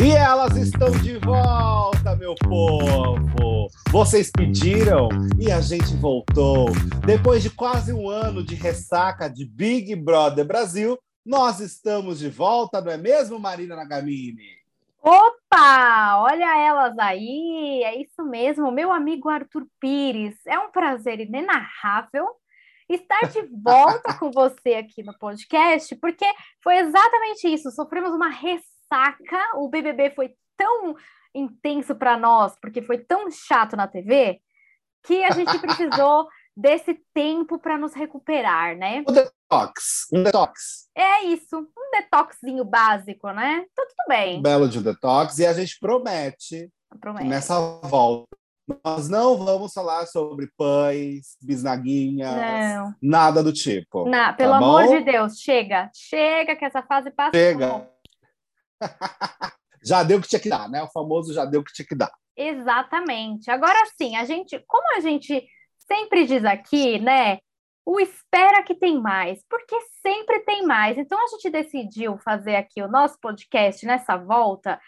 E elas estão de volta, meu povo! Vocês pediram e a gente voltou. Depois de quase um ano de ressaca de Big Brother Brasil, nós estamos de volta, não é mesmo, Marina Nagamini? Opa! Olha elas aí! É isso mesmo, meu amigo Arthur Pires. É um prazer inenarrável estar de volta com você aqui no podcast, porque foi exatamente isso. Sofremos uma ressaca saca, o BBB foi tão intenso para nós, porque foi tão chato na TV, que a gente precisou desse tempo para nos recuperar, né? Um detox, um detox. É isso, um detoxinho básico, né? Então tudo bem. Um belo de detox e a gente promete, promete. nessa volta nós não vamos falar sobre pães, bisnaguinhas, não. nada do tipo. Não, tá pelo tá amor de Deus, chega, chega que essa fase passa. Chega. já deu o que tinha que dar, né? O famoso já deu o que tinha que dar. Exatamente. Agora sim, a gente, como a gente sempre diz aqui, né? O espera que tem mais, porque sempre tem mais. Então a gente decidiu fazer aqui o nosso podcast nessa volta,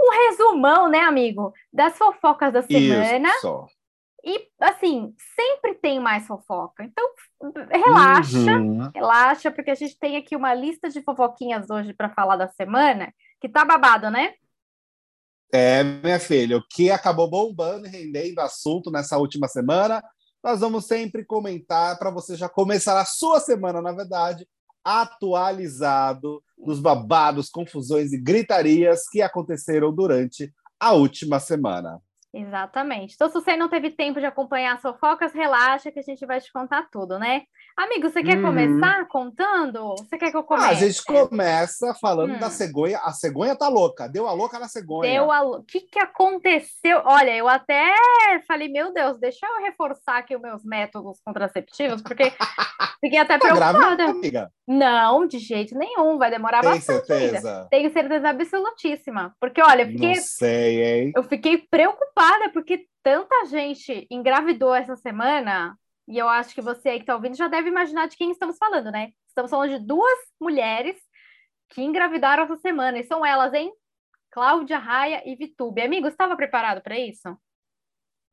um resumão, né, amigo, das fofocas da semana. Isso. E assim, sempre tem mais fofoca. Então, relaxa, uhum. relaxa, porque a gente tem aqui uma lista de fofoquinhas hoje para falar da semana que tá babado, né? É, minha filha, o que acabou bombando e rendendo assunto nessa última semana, nós vamos sempre comentar para você já começar a sua semana, na verdade, atualizado dos babados, confusões e gritarias que aconteceram durante a última semana. Exatamente. Então, se você não teve tempo de acompanhar as fofocas, relaxa que a gente vai te contar tudo, né? Amigo, você quer uhum. começar contando? Você quer que eu comece? Ah, a gente começa falando hum. da cegonha. A cegonha tá louca. Deu a louca na cegonha. Deu a O que, que aconteceu? Olha, eu até falei, meu Deus, deixa eu reforçar aqui os meus métodos contraceptivos, porque fiquei até tá preocupada. Grávida, amiga? Não, de jeito nenhum. Vai demorar Tem bastante. Certeza? Ainda. Tenho certeza absolutíssima. Porque, olha, eu fiquei, Não sei, hein? Eu fiquei preocupada, porque tanta gente engravidou essa semana e eu acho que você aí que está ouvindo já deve imaginar de quem estamos falando, né? Estamos falando de duas mulheres que engravidaram essa semana. E são elas, hein? Cláudia Raia e Vitube. Amigo, estava preparado para isso?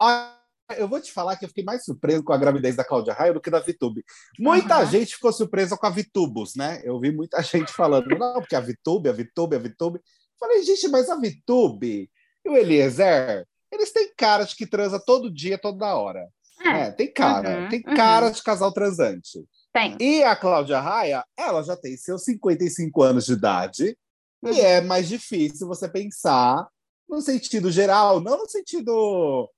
Ah, eu vou te falar que eu fiquei mais surpreso com a gravidez da Cláudia Raia do que da Vitube. Muita uhum. gente ficou surpresa com a Vitubus, né? Eu vi muita gente falando, não, porque a Vitube, a Vitube, a Vitube. Falei, gente, mas a Vitube e o Eliezer, eles têm cara de que transa todo dia, toda hora. É, é, tem cara, uhum, tem uhum. cara de casal transante. Tem. E a Cláudia Raia, ela já tem seus 55 anos de idade, uhum. e é mais difícil você pensar no sentido geral, não no sentido.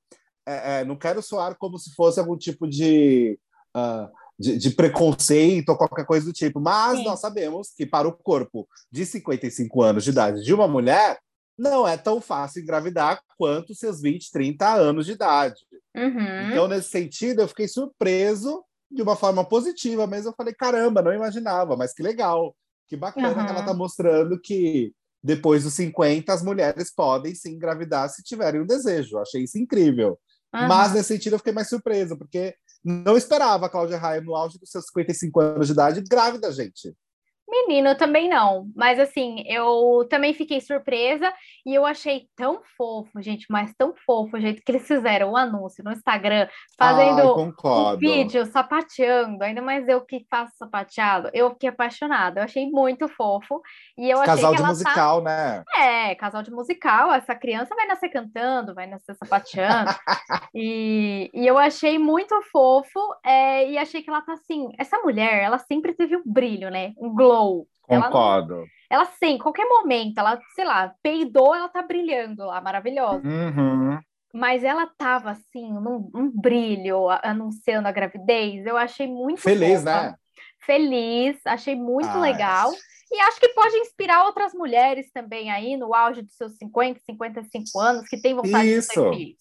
É, é, não quero soar como se fosse algum tipo de, uh, de, de, preconceito ou qualquer coisa do tipo, mas Sim. nós sabemos que para o corpo de 55 anos de idade de uma mulher, não é tão fácil engravidar quanto seus 20, 30 anos de idade. Uhum. Então, nesse sentido, eu fiquei surpreso de uma forma positiva, mas eu falei, caramba, não imaginava, mas que legal, que bacana uhum. que ela está mostrando que depois dos 50 as mulheres podem sim engravidar se tiverem um desejo. achei isso incrível. Uhum. Mas nesse sentido eu fiquei mais surpreso, porque não esperava a Cláudia Raia no auge dos seus 55 anos de idade grávida, gente. Menino, também não. Mas assim, eu também fiquei surpresa e eu achei tão fofo, gente, mas tão fofo o jeito que eles fizeram o anúncio no Instagram, fazendo um vídeo sapateando, ainda mais eu que faço sapateado, eu fiquei apaixonada, eu achei muito fofo. E eu casal de tá musical, tá... né? É, casal de musical, essa criança vai nascer cantando, vai nascer sapateando. e, e eu achei muito fofo, é, e achei que ela tá assim, essa mulher, ela sempre teve um brilho, né? Um glow glow. Concordo. Ela, ela sim, qualquer momento, ela, sei lá, peidou, ela tá brilhando lá, maravilhosa. Uhum. Mas ela tava assim, num um brilho, anunciando a gravidez. Eu achei muito feliz, fofa. né? Feliz, achei muito ah, legal. E acho que pode inspirar outras mulheres também aí, no auge dos seus 50, 55 anos, que tem vontade Isso. de ser filhos,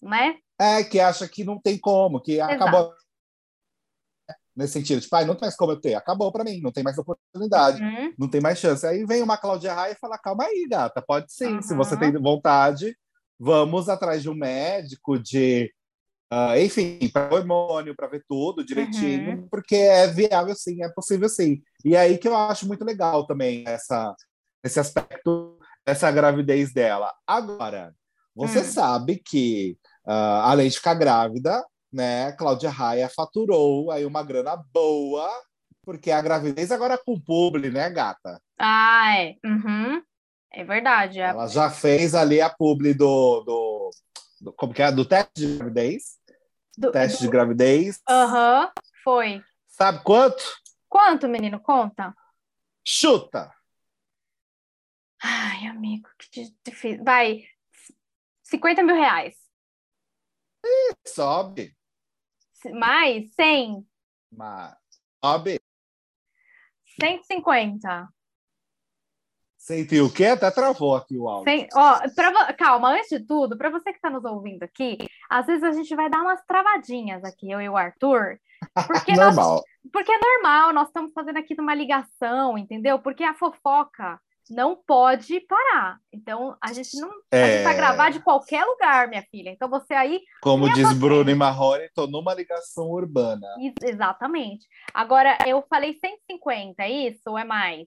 né? É, que acha que não tem como, que Exato. acabou nesse sentido, tipo, ah, não tem mais como eu ter, acabou para mim, não tem mais oportunidade, uhum. não tem mais chance. Aí vem uma Cláudia Raia e fala, calma aí, gata, pode sim, uhum. se você tem vontade, vamos atrás de um médico, de, uh, enfim, para hormônio, para ver tudo direitinho, uhum. porque é viável sim, é possível sim. E aí que eu acho muito legal também essa, esse aspecto essa gravidez dela. Agora, você Hum. sabe que, ah, além de ficar grávida, né, Cláudia Raia faturou aí uma grana boa, porque a gravidez agora é com publi, né, gata? Ah, é. Uhum. É verdade. é. Ela já fez ali a publi do, do, do- como que é? Do teste de gravidez. Do- Teste de do- gravidez. Aham, foi. Sabe quanto? Quanto, menino? Conta. Chuta! Ai, amigo, que difícil. Vai, 50 mil reais. Sobe. Mais? 100? Mas sobe. 150. Sentiu o quê? Até travou aqui o áudio. Ó, pra calma, antes de tudo, para você que está nos ouvindo aqui, às vezes a gente vai dar umas travadinhas aqui, eu e o Arthur, porque, nós- Normal. porque é normal, nós estamos fazendo aqui uma ligação, entendeu? Porque a fofoca não pode parar. Então, a gente não. A gente vai É. gravar de qualquer lugar, minha filha. Então, você aí. Como diz. Bruno e Marrone, tô numa ligação urbana. Ex- Exatamente. Agora, eu falei 150, é isso ou é mais?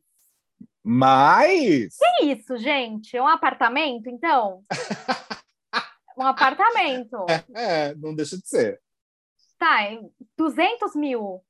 Mas Que isso, gente? É um apartamento, então? Um apartamento. é, não deixa de ser. Tá, é 200 mil.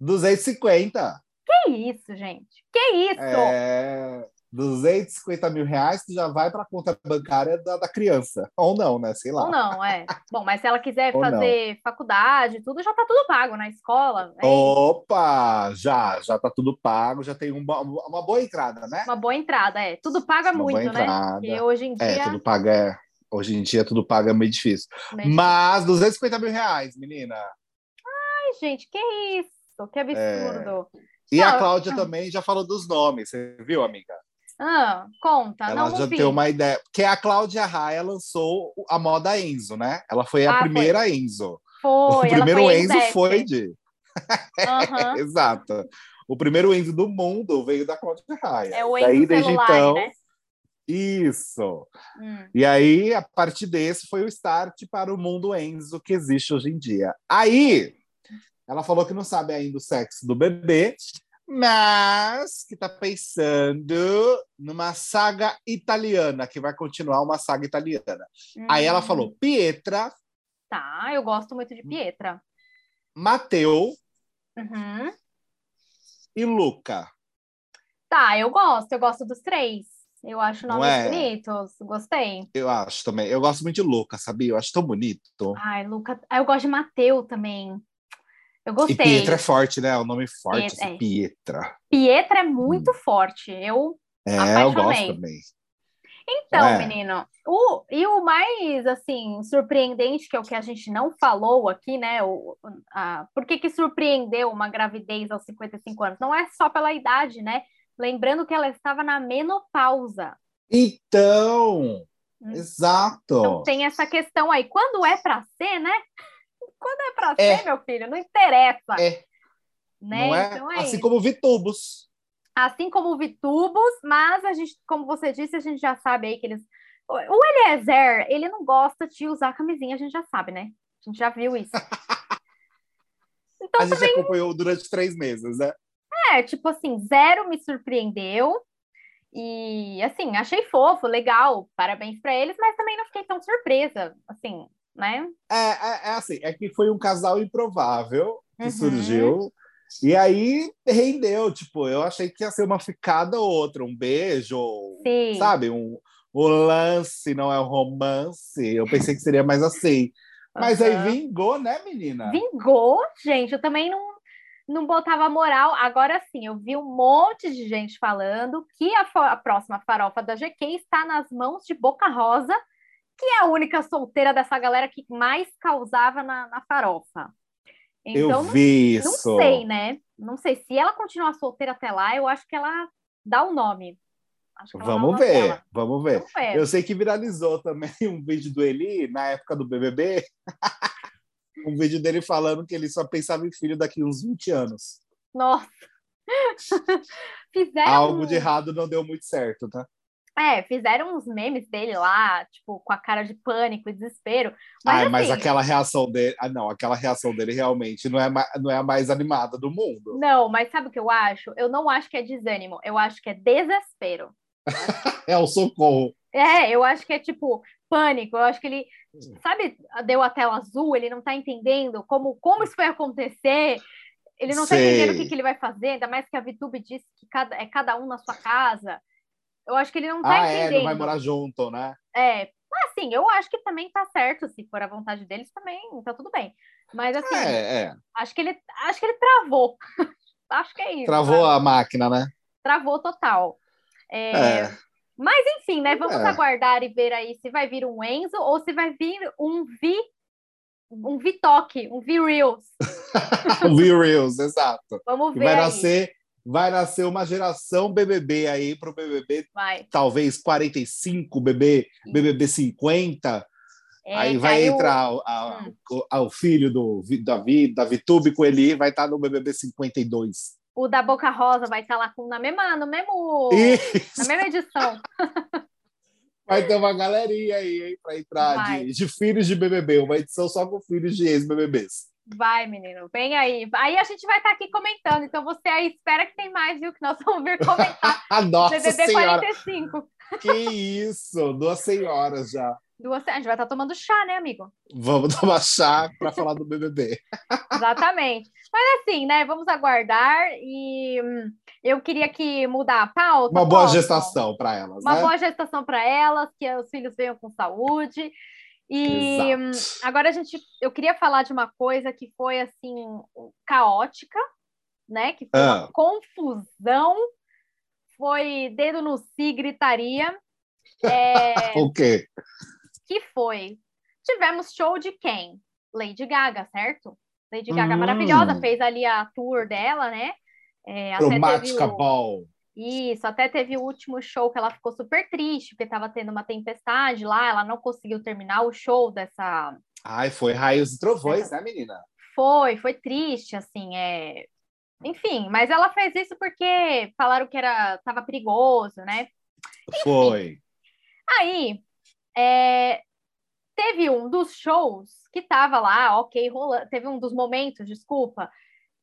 250. Que isso, gente? Que isso? É, 250 mil reais que já vai para a conta bancária da, da criança. Ou não, né? Sei lá. Ou não, é. Bom, mas se ela quiser Ou fazer faculdade, tudo, já tá tudo pago na escola. É Opa, já, já tá tudo pago, já tem uma, uma boa entrada, né? uma boa entrada, é. Tudo paga Uma boa muito, né? Porque hoje em É, dia. tudo paga é. Hoje em dia tudo paga é meio difícil. meio Mas 250 mil reais, menina. Ai, gente, que isso? Que absurdo. E Não, a Cláudia também já falou dos nomes, você viu, amiga? Ah, conta. Ela não, já tem uma ideia. Porque a Cláudia Raia lançou a moda Enzo, né? Ela foi a Ah, foi. primeira Enzo. Foi, o primeiro foi Enzo Exec. foi de. Aham. Exato. O primeiro Enzo do mundo veio da Cláudia Raia. É o Enzo desde celular, então, né? Isso. Hum. E aí, a partir desse, foi o start para o mundo Enzo que existe hoje em dia. Aí, ela falou que não sabe ainda o sexo do bebê, mas que tá pensando numa saga italiana, que vai continuar uma saga italiana. Aí ela Hum. falou Pietra, Tá, eu gosto muito de Pietra. Mateu Uhum. e Luca. Tá, eu gosto, eu gosto dos três. Eu acho nomes é? bonitos, gostei. Eu acho também. Eu gosto muito de Luca, sabia? Eu acho tão bonito. Ai, Luca. Eu gosto de Mateu também. Eu E gostei. Pietra é forte, né? O nome forte, Pietra, assim, é. Pietra. Pietra é muito forte. Eu. É, eu gosto Apaixonei. também. Então, É. menino, o, e o mais assim surpreendente, que é o que a gente não falou aqui, né? O, a, por que, que surpreendeu uma gravidez aos 55 anos? Não é só pela idade, né? Lembrando que ela estava na menopausa. Então, Hum. exato. Então tem essa questão aí. Quando é para ser, né? Quando é para É. ser, meu filho, não interessa. É. Né? Não é? Então é assim isso. como Vitubos. Assim como Vitubos, mas a gente, como você disse, a gente já sabe aí que eles. O Eliezer, ele não gosta de usar camisinha, a gente já sabe, né? A gente já viu isso. Então a gente também acompanhou durante três meses, né? é, tipo assim, zero me surpreendeu. E assim, achei fofo, legal, parabéns pra eles, mas também não fiquei tão surpresa, assim, né? É, é, é assim, é que foi um casal improvável que Uhum. surgiu. E aí rendeu, tipo, eu achei que ia ser uma ficada ou outra, um beijo, Sim. sabe, um, um lance, não é um romance. Eu pensei que seria mais assim. Mas aí Aham. vingou, né, menina? Vingou, gente. Eu também não, não botava moral. Agora sim, eu vi um monte de gente falando que a, a próxima farofa da GQ está nas mãos de Boca Rosa, que é a única solteira dessa galera que mais causava na, na farofa. eu Então, não, vi não isso. sei, né? Não sei. Se ela continuar solteira até lá, eu acho que ela dá o nome. Dá o Vamos nome ver, vamos ver. Vamos ver. Eu sei que viralizou também um vídeo do Eli na época do BBB. um vídeo dele falando que ele só pensava em filho daqui uns 20 anos. Nossa. Fizeram Algo de errado não deu muito certo, tá? É, fizeram uns memes dele lá, tipo, com a cara de pânico e desespero. Mas, Ai, assim, mas aquela reação dele. Ah, não, aquela reação dele realmente não é, não é a mais animada do mundo. Não, mas sabe o que eu acho? Eu não acho que é desânimo, eu acho que é desespero. é o socorro. É, eu acho que é tipo pânico. Eu acho que ele, sabe, deu a tela azul, ele não tá entendendo como, como isso vai acontecer. Ele não Sei. tá entendendo o que, que, ele vai fazer, ainda mais que a VTube disse que cada, é cada um na sua casa. Eu acho que ele não tá ah, entendendo. É, não vai morar junto, né? É, assim, eu acho que também tá certo, se for a vontade deles também, tá tudo bem. Mas assim, é, é. acho que ele acho que ele travou. acho que é isso. Travou a máquina, né? Travou total. É, é. Mas enfim, né? Vamos é. aguardar e ver aí se vai vir um Enzo ou se vai vir um Vi um Vitoque, um V-Reels. um V-Reels, exato. Vamos ver. vai aí. nascer, vai nascer uma geração BBB aí para o BBB, vai. talvez 45, BBB, BBB 50. É, aí vai caiu... entrar a, hum. o, filho do Davi, da Vitube com ele, vai estar no BBB 52 o da Boca Rosa vai estar lá com, na mesma, no mesmo, na mesma edição. Vai ter uma galerinha aí, hein, para entrar de, de, filhos de BBB, uma edição só com filhos de ex-BBBs. Vai, menino, vem aí. Aí a gente vai estar aqui comentando, então você aí espera que tem mais, viu, que nós vamos vir comentar. Nossa BBB senhora. 45. Que isso, duas senhoras já. Duas, a gente vai estar tomando chá, né, amigo? Vamos tomar chá para falar do BBB. Exatamente. Mas assim, né? Vamos aguardar e hum, eu queria que mudar a pauta. Uma boa gestação para elas. Uma né? boa gestação para elas, que os filhos venham com saúde. E Exato. agora a gente, eu queria falar de uma coisa que foi assim caótica, né? Que foi ah. uma confusão, foi dedo no si, gritaria. É... o quê? que foi. Tivemos show de quem? Lady Gaga, certo? Lady Gaga hum. maravilhosa, fez ali a tour dela, né? É, Cromática o... Ball. Isso, até teve o último show que ela ficou super triste, porque estava tendo uma tempestade lá, ela não conseguiu terminar o show dessa. Ai, foi raios e trovões, né, menina? Foi, foi triste, assim, é. Enfim, mas ela fez isso porque falaram que era estava perigoso, né? Enfim. Foi. Aí, é, teve um dos shows que tava lá, ok, rolando. Teve um dos momentos, desculpa,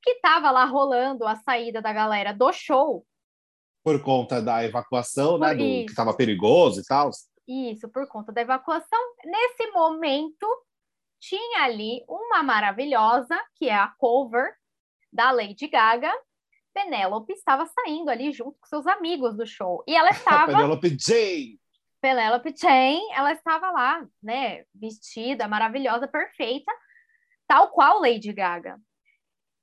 que tava lá rolando a saída da galera do show. Por conta da evacuação, né? Do, que estava perigoso e tal. Isso, por conta da evacuação. Nesse momento, tinha ali uma maravilhosa, que é a cover da Lady Gaga. Penélope estava saindo ali junto com seus amigos do show. E ela estava. Penélope J. Penélope Chain, ela estava lá, né, vestida, maravilhosa, perfeita, tal qual Lady Gaga.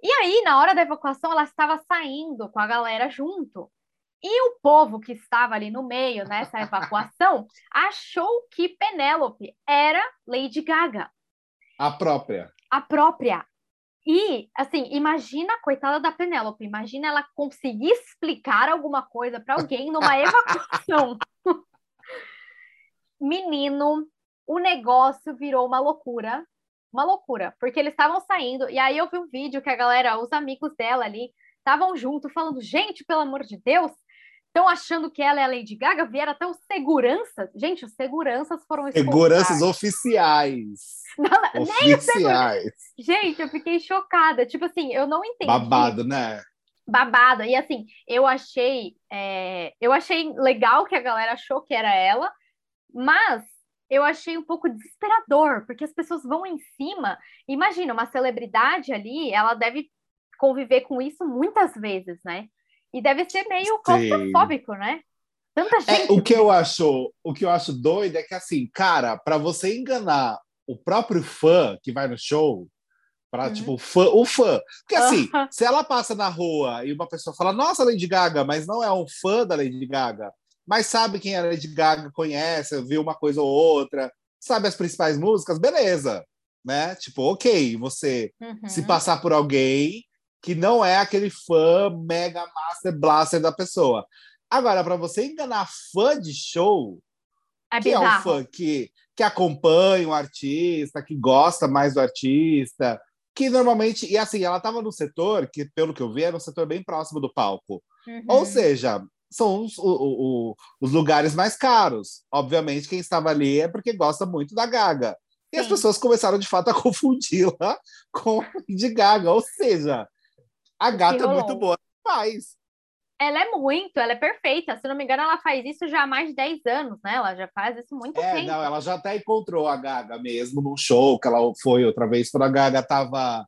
E aí, na hora da evacuação, ela estava saindo com a galera junto. E o povo que estava ali no meio nessa evacuação achou que Penélope era Lady Gaga. A própria. A própria. E, assim, imagina a coitada da Penélope, imagina ela conseguir explicar alguma coisa para alguém numa evacuação. menino, o negócio virou uma loucura. Uma loucura, porque eles estavam saindo, e aí eu vi um vídeo que a galera, os amigos dela ali, estavam junto, falando: gente, pelo amor de Deus, estão achando que ela é a Lady Gaga, vieram até os seguranças. Gente, os seguranças foram Seguranças oficiais. Não, oficiais. Gente, eu fiquei chocada. Tipo assim, eu não entendi. Babado, né? Babado. E assim, eu achei, é... eu achei legal que a galera achou que era ela, mas eu achei um pouco desesperador, porque as pessoas vão em cima. Imagina, uma celebridade ali, ela deve conviver com isso muitas vezes, né? E deve ser meio claustrofóbico, né? Tanta é, gente. É, o que eu acho, o que eu acho doido é que assim, cara, para você enganar o próprio fã que vai no show, para uhum. tipo fã, o fã, porque assim, uhum. se ela passa na rua e uma pessoa fala, nossa, Lady Gaga, mas não é um fã da Lady Gaga, mas sabe quem a Lady Gaga conhece, viu uma coisa ou outra, sabe as principais músicas, beleza, né? Tipo, ok, você uhum. se passar por alguém que não é aquele fã mega master blaster da pessoa. Agora, para você enganar fã de show, é que bizarro. é um fã que, que acompanha o artista, que gosta mais do artista, que normalmente, e assim, ela estava no setor que, pelo que eu vi, era um setor bem próximo do palco. Uhum. Ou seja, são os, o, o, os lugares mais caros. Obviamente, quem estava ali é porque gosta muito da Gaga. E Sim. as pessoas começaram, de fato, a confundi-la com de Gaga. Ou seja, a gata é muito boa faz. ela é muito, ela é perfeita. Se não me engano, ela faz isso já há mais de 10 anos, né? Ela já faz isso muito é, tempo. Não, ela já até encontrou a Gaga mesmo num show que ela foi outra vez, quando a Gaga estava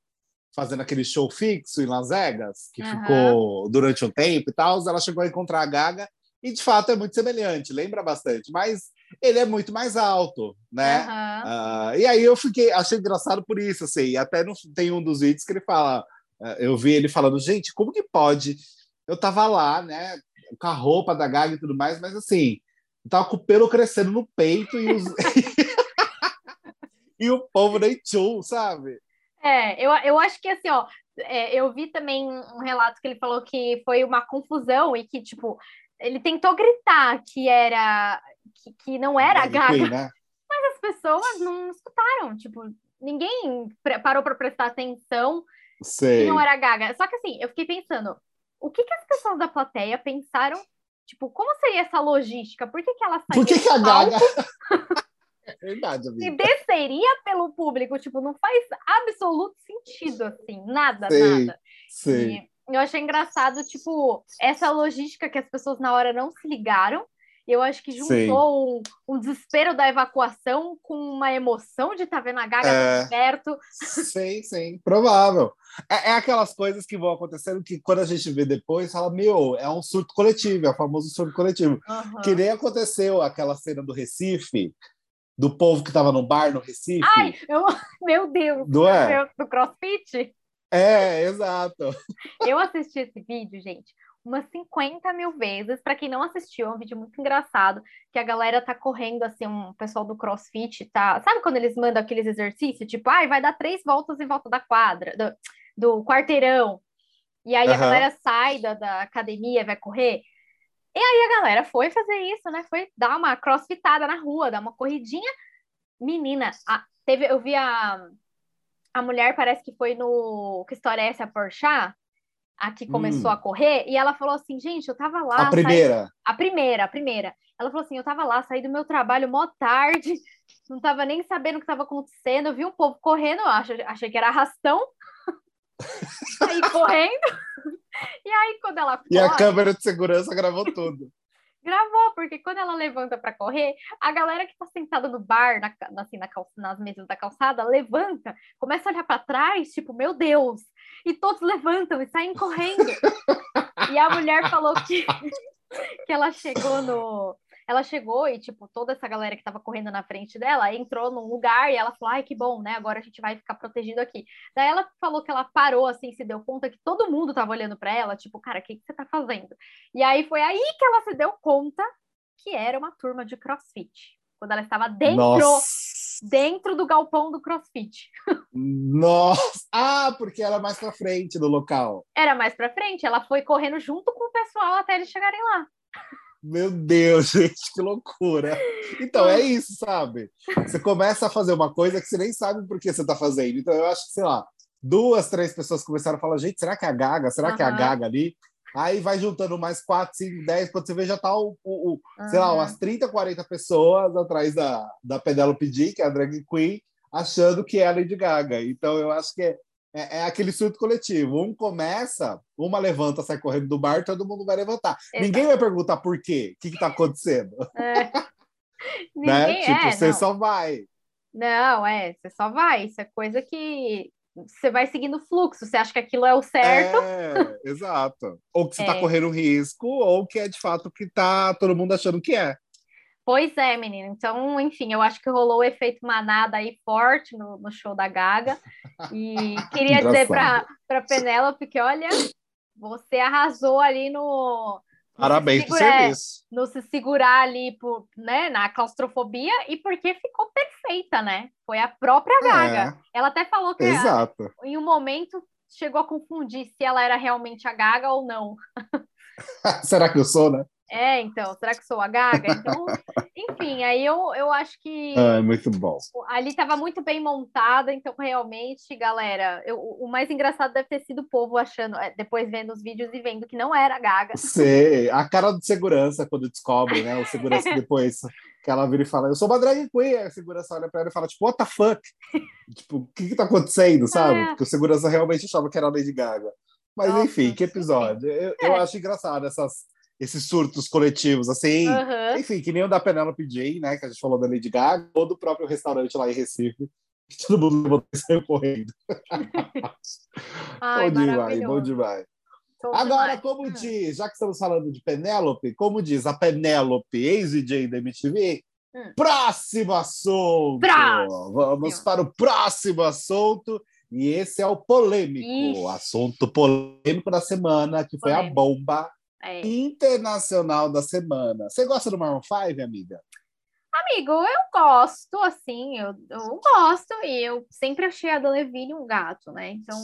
fazendo aquele show fixo em Las Vegas, que uhum. ficou durante um tempo e tal. Ela chegou a encontrar a Gaga e de fato é muito semelhante, lembra bastante, mas ele é muito mais alto, né? Uhum. Uh, e aí eu fiquei, achei engraçado por isso, assim, até no, tem um dos vídeos que ele fala, eu vi ele falando, gente, como que pode? Eu tava lá, né, com a roupa da Gaga e tudo mais, mas assim, tava com o pelo crescendo no peito e os... e o povo nem tchum, sabe? É, eu, eu acho que assim, ó, é, eu vi também um relato que ele falou que foi uma confusão e que, tipo, ele tentou gritar que era que, que não era a Gaga, Queen, né? mas as pessoas não escutaram, tipo, ninguém parou para prestar atenção Sei. não era Gaga. Só que assim, eu fiquei pensando, o que, que as pessoas da plateia pensaram? Tipo, como seria essa logística? Por que, que ela saiu Por que, que a Gaga... É verdade, amiga. E desceria pelo público, tipo, não faz absoluto sentido, assim, nada, sei, nada. Sei. E eu achei engraçado, tipo, essa logística que as pessoas na hora não se ligaram. Eu acho que juntou um, um, desespero da evacuação com uma emoção de estar tá vendo a Gaga é, perto. Sim, sim, provável. É, é, aquelas coisas que vão acontecendo que quando a gente vê depois, fala, meu, é um surto coletivo, é o famoso surto coletivo. Uhum. Que nem aconteceu aquela cena do Recife, do povo que estava no bar no Recife. Ai, eu, meu Deus! Do, é? do CrossFit? É, exato. Eu assisti esse vídeo, gente, umas 50 mil vezes. Para quem não assistiu, é um vídeo muito engraçado, que a galera tá correndo, assim, um pessoal do CrossFit, tá? Sabe quando eles mandam aqueles exercícios? Tipo, ai, ah, vai dar três voltas em volta da quadra, do, do quarteirão. E aí uhum. a galera sai da, da academia, vai correr. E aí a galera foi fazer isso, né? Foi dar uma crossfitada na rua, dar uma corridinha. Menina, a, teve, eu vi a, a mulher parece que foi no Que História é essa, Porchat? A que começou hum. a correr, e ela falou assim, gente, eu tava lá... A primeira? Saí... A primeira, a primeira. Ela falou assim, eu tava lá, saí do meu trabalho mó tarde, não tava nem sabendo o que tava acontecendo, eu vi um povo correndo, achei, achei que era arrastão, aí correndo, e aí quando ela corre... E a câmera de segurança gravou tudo. Gravou, porque quando ela levanta para correr, a galera que tá sentada no bar, na, assim, na calça, nas mesas da calçada, levanta, começa a olhar para trás, tipo, meu Deus! E todos levantam e saem correndo. e a mulher falou que, que ela chegou no, ela chegou e, tipo, toda essa galera que tava correndo na frente dela entrou num lugar e ela falou: ai, que bom, né? Agora a gente vai ficar protegido aqui. Daí ela falou que ela parou, assim, se deu conta que todo mundo tava olhando para ela, tipo, cara, o que, que você tá fazendo? E aí foi aí que ela se deu conta que era uma turma de crossfit. Quando ela estava dentro, Nossa. dentro do galpão do crossfit. Nossa! Ah, porque era mais para frente do local. Era mais para frente. Ela foi correndo junto com o pessoal até eles chegarem lá. Meu Deus, gente, que loucura. Então, é isso, sabe? Você começa a fazer uma coisa que você nem sabe por que você está fazendo. Então, eu acho que, sei lá, duas, três pessoas começaram a falar, gente, será que é a Gaga? Será uhum. que é a Gaga ali? Aí vai juntando mais quatro, cinco, dez, quando você vê já tá o, o, o uhum. sei lá, umas 30, 40 pessoas atrás da, da Penelope D, que é a drag queen, achando que é a Lady Gaga. Então, eu acho que é, é, é, aquele surto coletivo. Um começa, uma levanta, sai correndo do bar, todo mundo vai levantar. Exato. Ninguém vai perguntar por quê, o que está acontecendo. É. né? Ninguém, tipo, é, você não. só vai. Não, é, você só vai. Isso é coisa que você vai seguindo o fluxo. Você acha que aquilo é o certo? É, exato. Ou que você está é. correndo risco, ou que é de fato o que está todo mundo achando que é. Pois é, menina. Então, enfim, eu acho que rolou o efeito manada aí forte no, no show da Gaga. E queria dizer para Penélope que, olha, você arrasou ali no. Parabéns por serviço. No se segurar ali por, né, na claustrofobia e porque ficou perfeita, né? Foi a própria Gaga. É, ela até falou que exato. em um momento chegou a confundir se ela era realmente a Gaga ou não. Será que eu sou, né? É, então, será que sou a Gaga? Então, enfim, aí eu, eu acho que. Ah, muito bom. Ali estava muito bem montada, então realmente, galera, eu, o mais engraçado deve ter sido o povo achando, é, depois vendo os vídeos e vendo que não era a Gaga. Sei, a cara de segurança quando descobre, né? O segurança depois que ela vira e fala, eu sou uma drag queen, a segurança olha pra ela e fala, tipo, what the fuck? tipo, o que que tá acontecendo, sabe? É. Porque o segurança realmente achava que era a Lady Gaga. Mas Nossa, enfim, que episódio. Eu, É. eu acho engraçado essas, esses surtos coletivos, assim. Aham. Enfim, que nem o da Penelope Jay, né? Que a gente falou da Lady Gaga, ou do próprio restaurante lá em Recife, que todo mundo e saiu correndo. Ai, bom demais, bom demais. Bom Agora, demais. como Hum. diz, já que estamos falando de Penélope, como diz a Penélope, ex-DJ da MTV, Hum. próximo assunto! Próximo. Vamos para o próximo assunto, e esse é o polêmico, Ixi. assunto polêmico da semana, que foi a Polêmico. bomba É. internacional da semana. Você gosta do Maroon 5, amiga? Amigo, eu gosto, assim, eu, eu gosto, e eu sempre achei a Levine um gato, né? Então.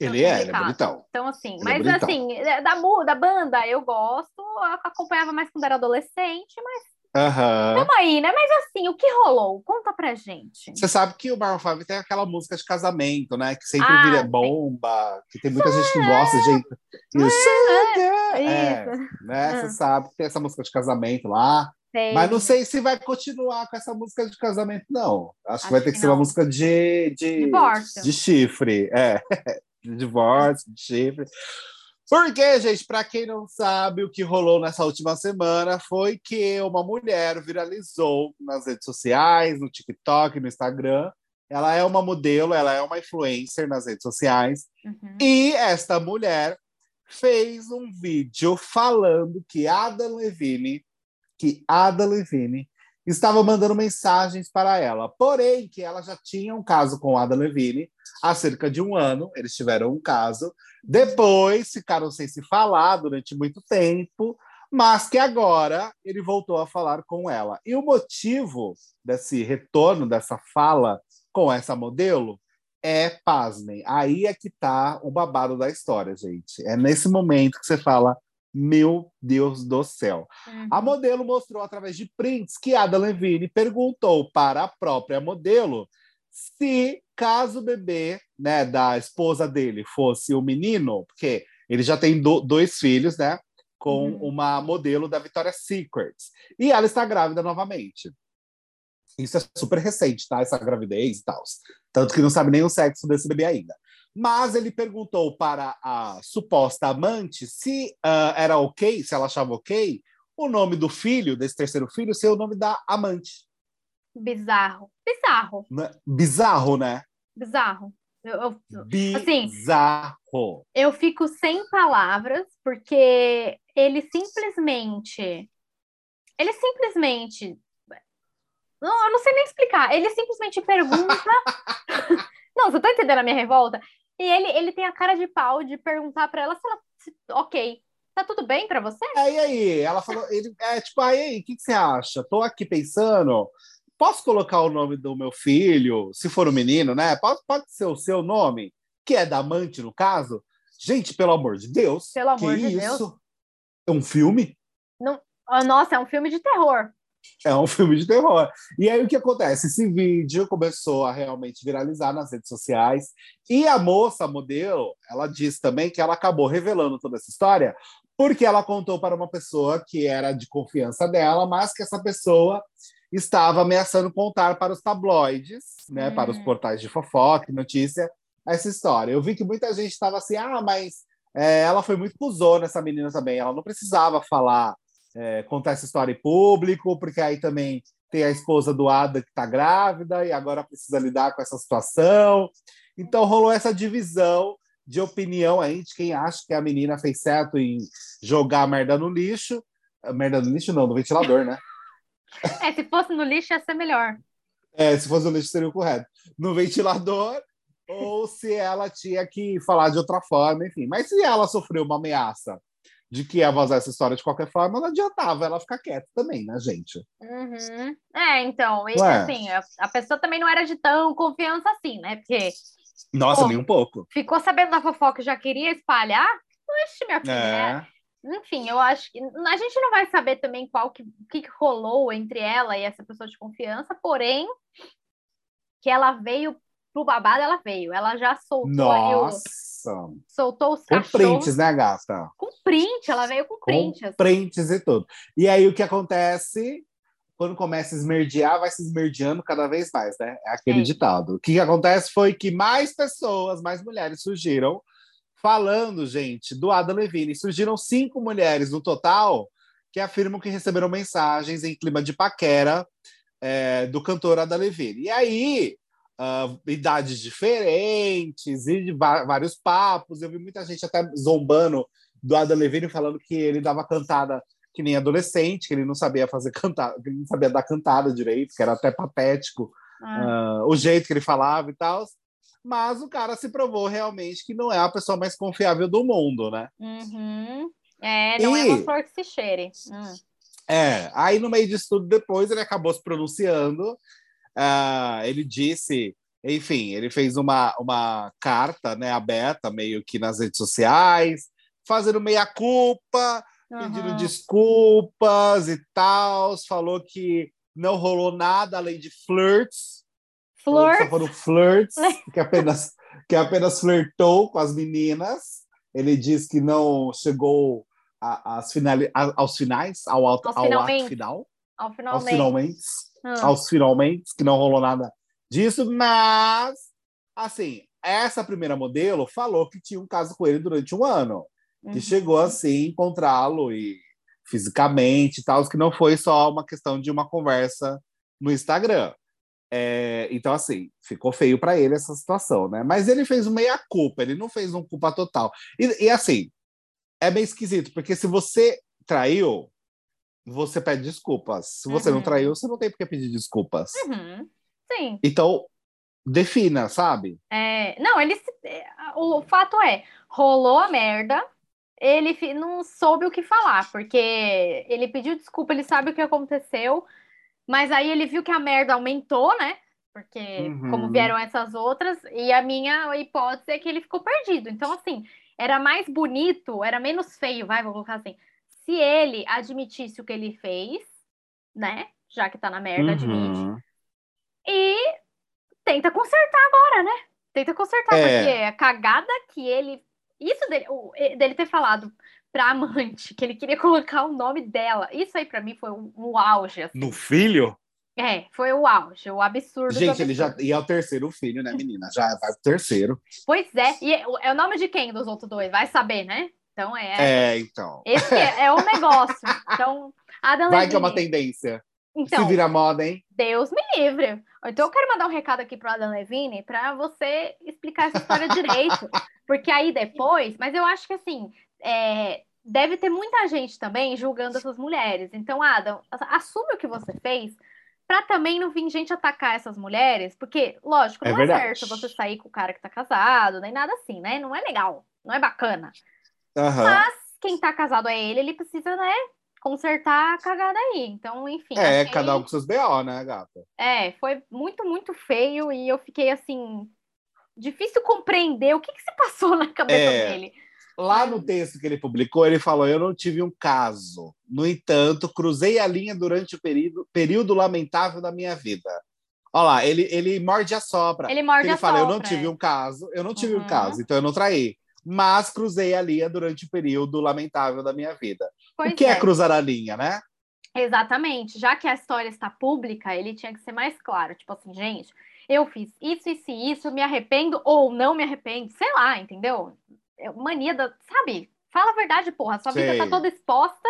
Ele é, ele é bonitão. Então, assim, Ele é mas assim, é, da, mu- da banda eu gosto, eu acompanhava mais quando era adolescente, mas Aham. aí, né? Mas assim, o que rolou? Conta pra gente. Você sabe que o Maroon 5 tem aquela música de casamento, né? Que sempre Ah, vira sim. bomba, que tem muita gente que gosta, gente. E o Sugar, é, Isso, né? Ah. Você sabe que tem essa música de casamento lá. sei. Mas não sei se vai continuar com essa música de casamento, não. Acho, que Acho vai ter que, que ser uma música de, de, Divórcio. de chifre. É, de divórcio, de chifre. Porque, gente, para quem não sabe, o que rolou nessa última semana foi que uma mulher viralizou nas redes sociais, no TikTok, no Instagram. Ela é uma modelo, ela é uma influencer nas redes sociais. Uhum. E esta mulher fez um vídeo falando que Adam Levine, que Ada Levine estava mandando mensagens para ela. Porém, que ela já tinha um caso com Ada Levine há cerca de um ano. Eles tiveram um caso. Depois ficaram sem se falar durante muito tempo, mas que agora ele voltou a falar com ela. E o motivo desse retorno, dessa fala com essa modelo, é, pasmem, aí é que tá o babado da história, gente. É nesse momento que você fala, meu Deus do céu. Uhum. A modelo mostrou através de prints que Ada Levine perguntou para a própria modelo se caso o bebê né, da esposa dele fosse o menino, porque ele já tem do- dois filhos, né? Com Uhum. uma modelo da Victoria's Secret. E ela está grávida novamente. Isso é super recente, tá? Essa gravidez e tal. Tanto que não sabe nem o sexo desse bebê ainda. Mas ele perguntou para a suposta amante se ah, era ok, se ela achava ok, o nome do filho, desse terceiro filho, ser o nome da amante. Bizarro. Bizarro. Né? Bizarro, né? Bizarro. Eu, eu, Assim, Bizarro. eu fico sem palavras, porque ele simplesmente. Ele simplesmente. Não, eu não sei nem explicar. Ele simplesmente pergunta. não, você tá entendendo a minha revolta? E ele, ele tem a cara de pau de perguntar pra ela se ela. se- ok, tá tudo bem pra você? É, e aí? Ela falou, ele, é tipo, aí, aí, o que, que você acha? Tô aqui pensando, posso colocar o nome do meu filho, se for um menino, né? Pode, pode ser o seu nome, que é da amante, no caso? Gente, pelo amor de Deus. Pelo amor que de isso? Deus. É um filme? Ah, Nossa, é um filme de terror. É um filme de terror. E aí o que acontece? Esse vídeo começou a realmente viralizar nas redes sociais. E a moça, a modelo, ela disse também que ela acabou revelando toda essa história porque ela contou para uma pessoa que era de confiança dela, mas que essa pessoa estava ameaçando contar para os tabloides, né, Hum. para os portais de fofoca, e notícia, essa história. Eu vi que muita gente estava assim, ah, mas é, ela foi muito cuzona, essa menina também, ela não precisava falar é, contar essa história em público, porque aí também tem a esposa do Ada que está grávida e agora precisa lidar com essa situação. Então rolou essa divisão de opinião aí de quem acha que a menina fez certo em jogar a merda no lixo. A merda no lixo não, no ventilador, né? É, se fosse no lixo ia ser melhor. É, se fosse no lixo seria o correto. No ventilador, ou se ela tinha que falar de outra forma, enfim. Mas se ela sofreu uma ameaça de que ia vazar essa história de qualquer forma, não adiantava ela ficar quieta também, né, gente? Uhum. É, então, e, Ué. assim, a, a pessoa também não era de tão confiança assim, né? Porque Nossa, Pô. nem um pouco. ficou sabendo da fofoca e já queria espalhar. Oxe, minha filha. É. Enfim, eu acho que a gente não vai saber também qual que, que rolou entre ela e essa pessoa de confiança, porém, que ela veio pro babado, ela veio. Ela já soltou aí o- Nossa. soltou os Com cachorros prints, né, gata? com print, ela veio com Com print. assim. prints e tudo. E aí o que acontece? Quando começa a esmerdear, vai se esmerdeando cada vez mais, né? É aquele É. ditado. O que acontece foi que mais pessoas, mais mulheres surgiram falando, gente, do Adam Levine. Surgiram cinco mulheres no total que afirmam que receberam mensagens em clima de paquera é, do cantor Adam Levine. E aí, uh, idades diferentes e vários papos. Eu vi muita gente até zombando do Adam Levine falando que ele dava cantada que nem adolescente, que ele não sabia fazer cantada, que ele não sabia dar cantada direito, que era até patético ah. uh, o jeito que ele falava e tal. Mas o cara se provou realmente que não é a pessoa mais confiável do mundo, né? Uhum. É, não e... é uma flor que se cheire. Hum. É, aí no meio disso tudo, depois ele acabou se pronunciando. Uh, ele disse, enfim, ele fez uma, uma carta né, aberta, meio que nas redes sociais, fazendo meia-culpa, uhum. pedindo desculpas e tal. Falou que não rolou nada além de flirts. Flirts? Foram flirts, que apenas, que apenas flertou com as meninas. Ele diz que não chegou às finali, aos finais, ao, ao, ao ato final. Ao finalmente. Aos finalmente. Hum. Aos finalmente, que não rolou nada disso, mas, assim, essa primeira modelo falou que tinha um caso com ele durante um ano, que uhum. chegou assim encontrá-lo e fisicamente e tal, que não foi só uma questão de uma conversa no Instagram. É, então, assim, ficou feio para ele essa situação, né? Mas ele fez meia culpa, ele não fez um culpa total. E, e, assim, é meio esquisito, porque se você traiu, você pede desculpas. Se você uhum. não traiu, você não tem por que pedir desculpas. Uhum. Sim. Então, defina, sabe? É, não, ele. É, o fato é, rolou a merda, ele não soube o que falar, porque ele pediu desculpa, ele sabe o que aconteceu, mas aí ele viu que a merda aumentou, né? Porque uhum. como vieram essas outras, e a minha hipótese é que ele ficou perdido. Então, assim, era mais bonito, era menos feio, vai, vou colocar assim, se ele admitisse o que ele fez, né? Já que tá na merda, uhum. admite. E tenta consertar agora, né? Tenta consertar, é. porque a cagada que ele isso dele, dele ter falado pra amante que ele queria colocar o nome dela, isso aí para mim foi um, um auge. Assim. No filho? É, foi o auge, o absurdo. Gente, absurdo. ele já ia é o terceiro filho, né, menina? Já vai pro terceiro. Pois é, e é, é o nome de quem dos outros dois? Vai saber, né? Então é. É, então. Esse é, é o negócio. Então, Adam Vai Levine, que é uma tendência. Então, Se vira moda, hein? Deus me livre. Então eu quero mandar um recado aqui pro Adam Levine para você explicar essa história direito. Porque aí depois, mas eu acho que assim, é, deve ter muita gente também julgando essas mulheres. Então, Adam, assume o que você fez para também não vir gente atacar essas mulheres, porque, lógico, é não é, é certo você sair com o cara que tá casado, nem nada assim, né? Não é legal, não é bacana. Uhum. Mas quem tá casado é ele, ele precisa, né, consertar a cagada aí. Então, enfim. É, achei... cada um com seus BO, né, gata? É, foi muito, muito feio e eu fiquei assim. Difícil compreender o que, que se passou na cabeça é, dele. Lá no texto que ele publicou, ele falou: Eu não tive um caso. No entanto, cruzei a linha durante o período, período lamentável da minha vida. Olha lá, ele, ele morde a sopra. Ele morde ele a fala, sopra. Eu não tive é. um caso, eu não tive uhum. um caso, então eu não traí mas cruzei a linha durante o período lamentável da minha vida. Pois o que é. é cruzar a linha, né? Exatamente. Já que a história está pública, ele tinha que ser mais claro. Tipo assim, gente, eu fiz isso, isso e isso, me arrependo ou não me arrependo, sei lá, entendeu? É mania da. Sabe? Fala a verdade, porra. Sua sei. vida tá toda exposta,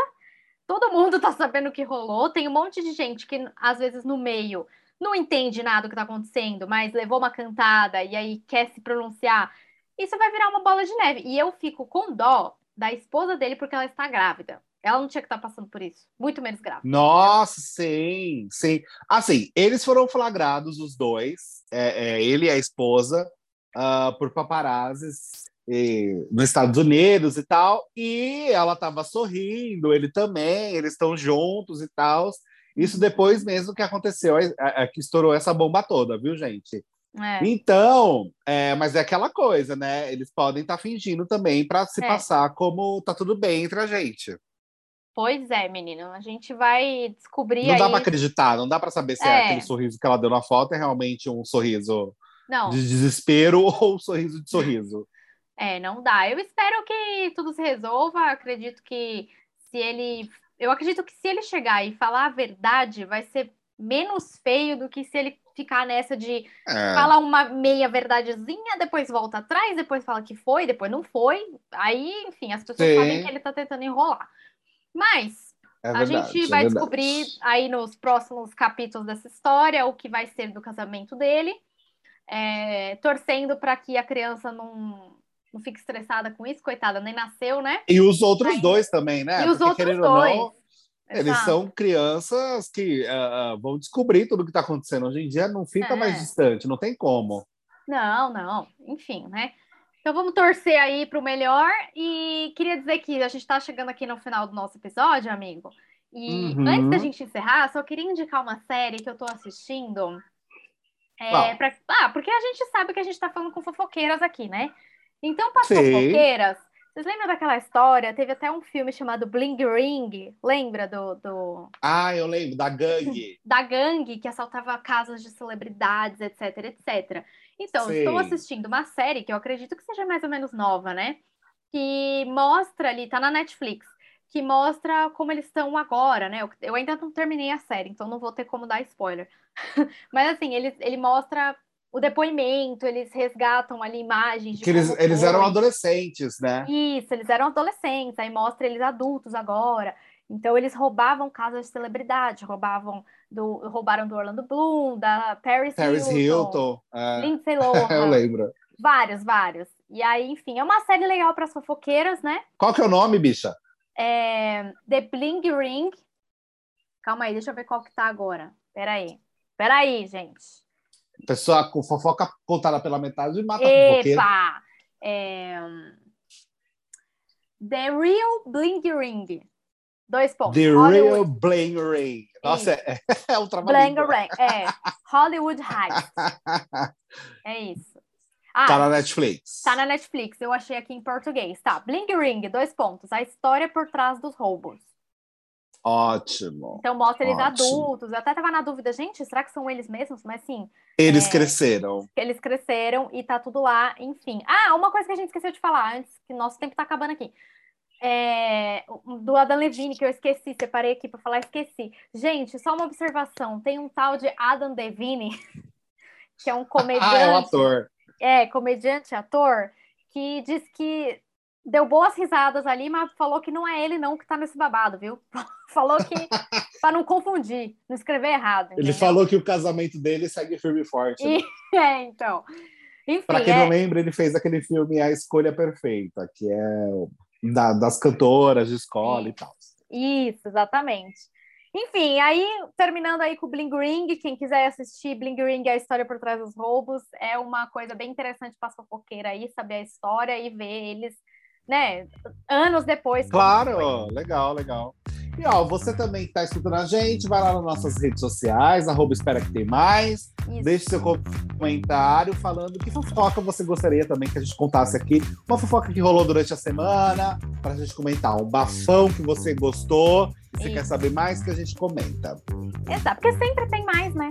todo mundo tá sabendo o que rolou. Tem um monte de gente que, às vezes, no meio não entende nada do que tá acontecendo, mas levou uma cantada e aí quer se pronunciar isso vai virar uma bola de neve. E eu fico com dó da esposa dele porque ela está grávida. Ela não tinha que estar passando por isso. Muito menos grávida. Nossa, sim, sim. Assim, eles foram flagrados, os dois, é, é, ele e a esposa, uh, por paparazzis e, nos Estados Unidos e tal. E ela estava sorrindo, ele também, eles estão juntos e tal. Isso depois mesmo que aconteceu, é, é, que estourou essa bomba toda, viu, gente? É. Então, é, mas é aquela coisa, né? Eles podem estar tá fingindo também para se é. passar como tá tudo bem entre a gente. Pois é, menino. A gente vai descobrir. Não aí... dá para acreditar, não dá para saber se é. é. aquele sorriso que ela deu na foto é realmente um sorriso não. de desespero ou um sorriso de sorriso. É, não dá. Eu espero que tudo se resolva. Acredito que se ele. Eu acredito que se ele chegar e falar a verdade, vai ser menos feio do que se ele ficar nessa de É. falar uma meia verdadezinha, depois volta atrás, depois fala que foi, depois não foi. Aí, enfim, as pessoas Sim. sabem que ele tá tentando enrolar. Mas É a verdade, gente é vai verdade. descobrir aí nos próximos capítulos dessa história o que vai ser do casamento dele, é, torcendo para que a criança não, não fique estressada com isso, coitada, nem nasceu, né? E os outros Aí- dois também, né? e os Porque, outros dois. não, eles Exato. são crianças que ah, vão descobrir tudo o que está acontecendo. Hoje em dia não fica É. mais distante, não tem como. Não, não, enfim, né? Então vamos torcer aí para o melhor e queria dizer que a gente está chegando aqui no final do nosso episódio, amigo. E Uhum. antes da gente encerrar, só queria indicar uma série que eu tô assistindo. É, pra- Ah, porque a gente sabe que a gente tá falando com fofoqueiras aqui, né? Então, para fofoqueiras, vocês lembram daquela história? Teve até um filme chamado Bling Ring, lembra do, do Ah, eu lembro, da gangue. da gangue que assaltava casas de celebridades, etc, etc. Então, Sim. estou assistindo uma série que eu acredito que seja mais ou menos nova, né? Que mostra ali, tá na Netflix, que mostra como eles estão agora, né? Eu, eu ainda não terminei a série, então não vou ter como dar spoiler. Mas assim, ele, ele mostra o depoimento, eles resgatam ali imagens de que eles, eles foi. eram adolescentes, né? Isso, eles eram adolescentes, aí mostra eles adultos agora. Então eles roubavam casas de celebridade, roubavam do, roubaram do Orlando Bloom, da Paris, Paris Hilton, Hilton. é. Lindsay eu Lohan, lembro. vários, vários. E aí, enfim, é uma série legal para as fofoqueiras, né? Qual que é o nome, bicha? É, The Bling Ring. Calma aí, deixa eu ver qual que tá agora. Peraí. Peraí, gente. Pessoa com fofoca contada pela metade e mata a fofoqueira. Epa! É, The Real Bling Ring. Dois pontos. The Hollywood- Real Bling Ring. Nossa, é, é um Bling trabalho. Ring. É. Hollywood Heights. É isso. Ah, tá na Netflix. tá na Netflix. Eu achei aqui em português. Tá. Bling Ring, dois pontos. A história por trás dos roubos. Ótimo. Então mostra eles Ótimo. adultos. Eu até tava na dúvida, gente, será que são eles mesmos? Mas sim, Eles É. cresceram. eles cresceram e tá tudo lá, enfim. Ah, uma coisa que a gente esqueceu de falar antes, que nosso tempo tá acabando aqui. É, do Adam Levine, que eu esqueci, separei aqui pra falar, esqueci. Gente, só uma observação: tem um tal de Adam Levine, que é um comediante. Ah, é o ator. É, comediante, ator, que diz que deu boas risadas ali, mas falou que não é ele não que tá nesse babado, viu? falou que para não confundir, não escrever errado. Ele entendeu? falou que o casamento dele segue firme e forte. né? E- é, então. Enfim, Pra quem é, não lembra, ele fez aquele filme A Escolha Perfeita, que é da- das cantoras de escola Sim. e tal. isso, exatamente. Enfim, aí, terminando aí com o Bling Ring, quem quiser assistir Bling Ring, a história por trás dos roubos, é uma coisa bem interessante para fofoqueira aí, saber a história e ver eles, né, anos depois. Claro, legal, legal. E ó, você também que tá escutando a gente, vai lá nas nossas redes sociais, arroba espera que tem mais. Isso. Deixe seu comentário falando que fofoca você gostaria também que a gente contasse aqui. Uma fofoca que rolou durante a semana, pra gente comentar. Um bafão que você gostou. e Você Isso. quer saber mais que a gente comenta. Exato, porque sempre tem mais, né?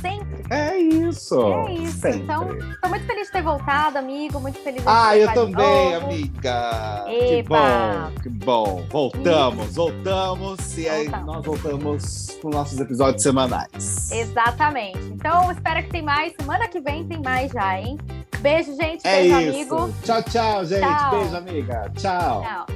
Sempre. É isso. É isso, Sempre. então, Tô muito feliz de ter voltado, amigo. Muito feliz de Ah, eu participar de também, amiga. Epa. Que bom, que bom. Voltamos, voltamos. E aí Voltamos. nós voltamos com nossos episódios semanais. Exatamente. Então, espero que tem mais. Semana que vem tem mais já, hein? Beijo, gente. É Beijo, isso. amigo. Tchau, tchau, gente. Tchau. Beijo, amiga. Tchau. Tchau.